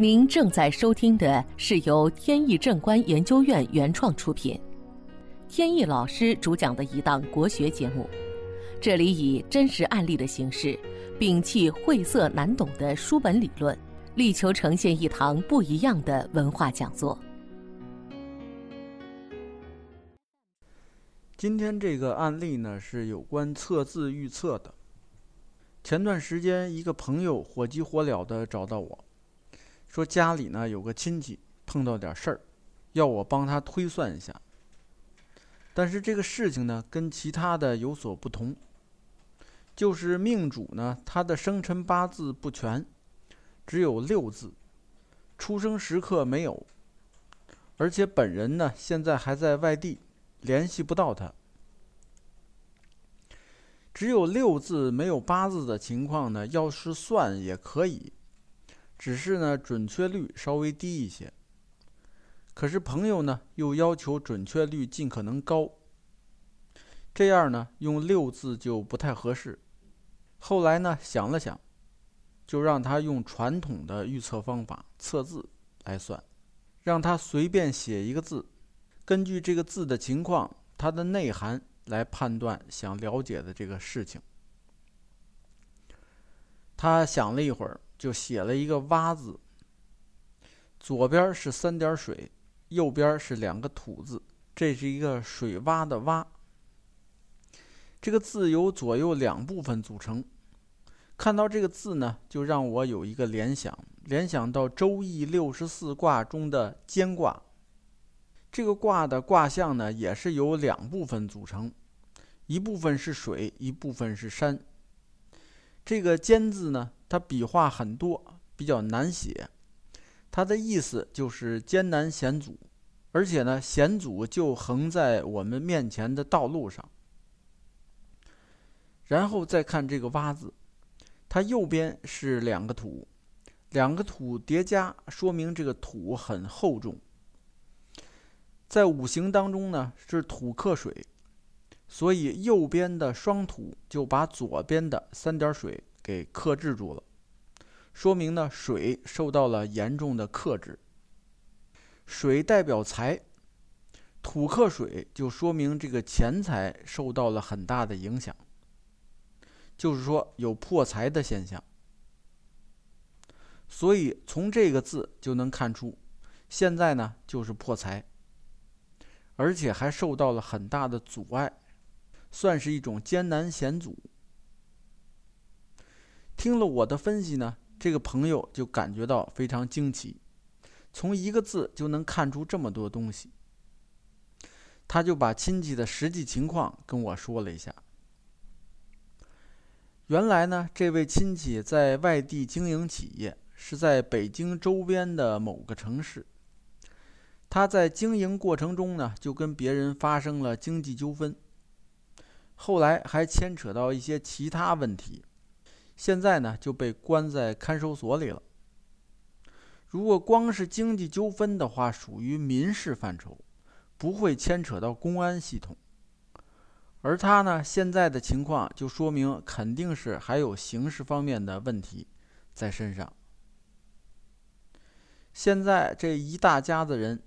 您正在收听的是由天意正观研究院原创出品，天意老师主讲的一档国学节目。这里以真实案例的形式，摒弃晦涩难懂的书本理论，力求呈现一堂不一样的文化讲座。今天这个案例呢，是有关测字预测的。前段时间，一个朋友火急火燎的找到我，说家里呢有个亲戚碰到点事儿，要我帮他推算一下。但是这个事情呢，跟其他的有所不同，就是命主呢他的生辰八字不全，只有六字，出生时刻没有，而且本人呢现在还在外地，联系不到他。只有六字没有八字的情况呢，要是算也可以，只是呢准确率稍微低一些。可是朋友呢又要求准确率尽可能高，这样呢用六字就不太合适。后来呢想了想，就让他用传统的预测方法测字来算，让他随便写一个字，根据这个字的情况，它的内涵。来判断想了解的这个事情。他想了一会儿，就写了一个“蛙”字，左边是三点水，右边是两个土字，这是一个水洼的“洼”。这个字由左右两部分组成。看到这个字呢，就让我有一个联想，联想到《周易》六十四卦中的乾卦。这个卦的卦象呢，也是由两部分组成。一部分是水，一部分是山。这个“艰”字呢，它笔画很多，比较难写。它的意思就是艰难险阻，而且呢，险阻就横在我们面前的道路上。然后再看这个“洼”字，它右边是两个土，两个土叠加，说明这个土很厚重。在五行当中呢，是土克水。所以右边的双土就把左边的三点水给克制住了，说明呢水受到了严重的克制。水代表财，土克水就说明这个钱财受到了很大的影响，就是说有破财的现象。所以从这个字就能看出，现在呢就是破财，而且还受到了很大的阻碍。算是一种艰难险阻。听了我的分析呢，这个朋友就感觉到非常惊奇，从一个字就能看出这么多东西。他就把亲戚的实际情况跟我说了一下。原来呢，这位亲戚在外地经营企业，是在北京周边的某个城市。他在经营过程中呢，就跟别人发生了经济纠纷。后来还牵扯到一些其他问题，现在呢就被关在看守所里了。如果光是经济纠纷的话，属于民事范畴，不会牵扯到公安系统。而他呢现在的情况，就说明肯定是还有刑事方面的问题在身上。现在这一大家子人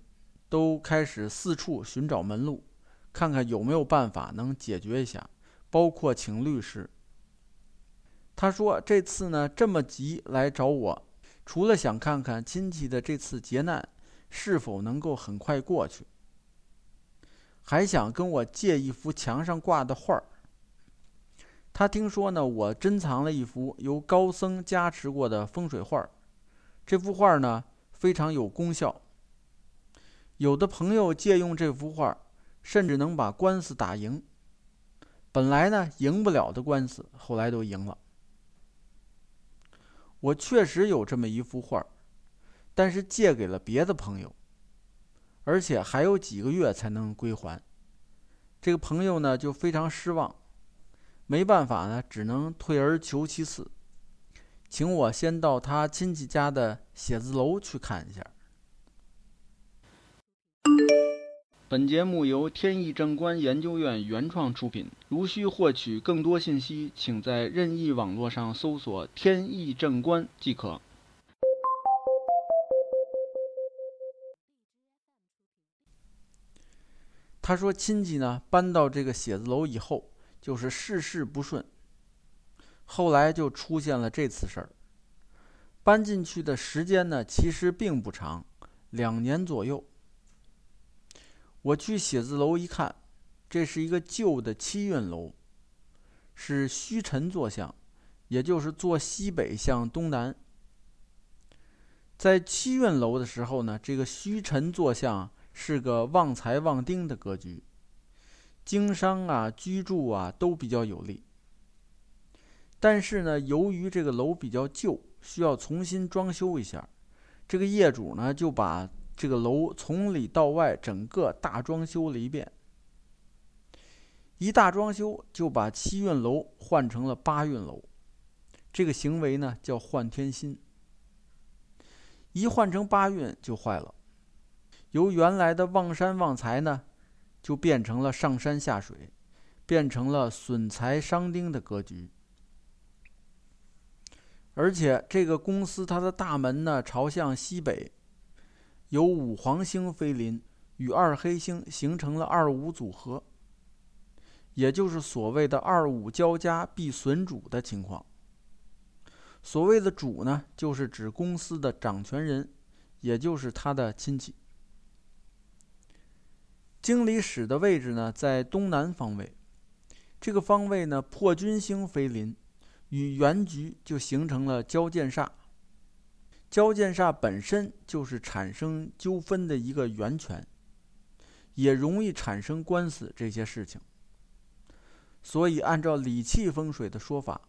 都开始四处寻找门路。看看有没有办法能解决一下，包括请律师。他说这次呢这么急来找我，除了想看看亲戚的这次劫难是否能够很快过去，还想跟我借一幅墙上挂的画儿。他听说呢我珍藏了一幅由高僧加持过的风水画，这幅画呢非常有功效。有的朋友借用这幅画。甚至能把官司打赢。本来呢赢不了的官司，后来都赢了。我确实有这么一幅画，但是借给了别的朋友，而且还有几个月才能归还。这个朋友呢就非常失望，没办法呢，只能退而求其次，请我先到他亲戚家的写字楼去看一下。本节目由天意正观研究院原创出品。如需获取更多信息，请在任意网络上搜索“天意正观”即可。他说：“亲戚呢，搬到这个写字楼以后，就是事事不顺。后来就出现了这次事儿。搬进去的时间呢，其实并不长，两年左右。我去写字楼一看，这是一个旧的七运楼，是虚沉坐向，也就是坐西北向东南。在七运楼的时候呢，这个虚沉坐向是个旺财旺丁的格局，经商啊、居住啊都比较有利。但是呢，由于这个楼比较旧，需要重新装修一下，这个业主呢就把这个楼从里到外整个大装修了一遍。一大装修就把七运楼换成了八运楼，这个行为呢叫换天心。一换成八运就坏了，由原来的旺山旺财呢，就变成了上山下水，变成了损财伤丁的格局。而且这个公司它的大门呢朝向西北，有五黄星飞临，与二黑星形成了二五组合，也就是所谓的二五交加必损主的情况。所谓的主呢，就是指公司的掌权人，也就是他的亲戚。经理室的位置呢在东南方位，这个方位呢破军星飞临。与原局就形成了交剑煞，交剑煞本身就是产生纠纷的一个源泉，也容易产生官司这些事情。所以，按照理气风水的说法，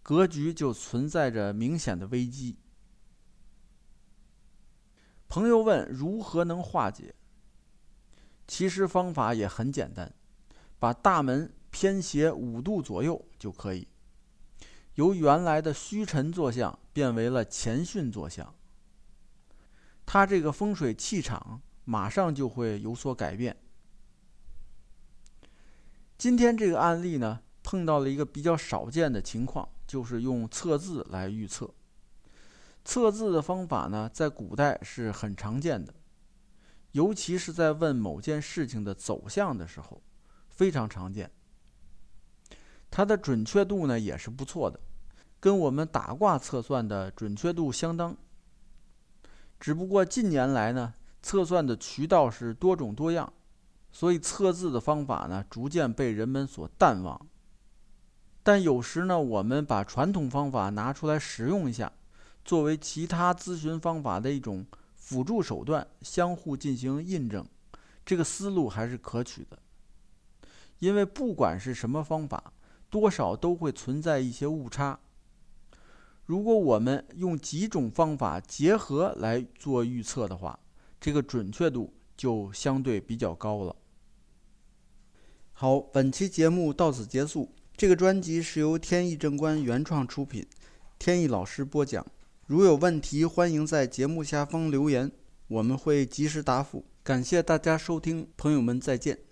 格局就存在着明显的危机。朋友问如何能化解？其实方法也很简单，把大门偏斜五度左右就可以。由原来的虚沉坐向变为了前巽坐向，它这个风水气场马上就会有所改变。今天这个案例呢，碰到了一个比较少见的情况，就是用测字来预测。测字的方法呢，在古代是很常见的，尤其是在问某件事情的走向的时候，非常常见。它的准确度呢也是不错的，跟我们打卦测算的准确度相当。只不过近年来呢，测算的渠道是多种多样，所以测字的方法呢逐渐被人们所淡忘。但有时呢，我们把传统方法拿出来使用一下，作为其他咨询方法的一种辅助手段，相互进行印证，这个思路还是可取的。因为不管是什么方法，多少都会存在一些误差。如果我们用几种方法结合来做预测的话，这个准确度就相对比较高了。好，本期节目到此结束。这个专辑是由天意正观原创出品，天意老师播讲。如有问题，欢迎在节目下方留言，我们会及时答复。感谢大家收听，朋友们再见。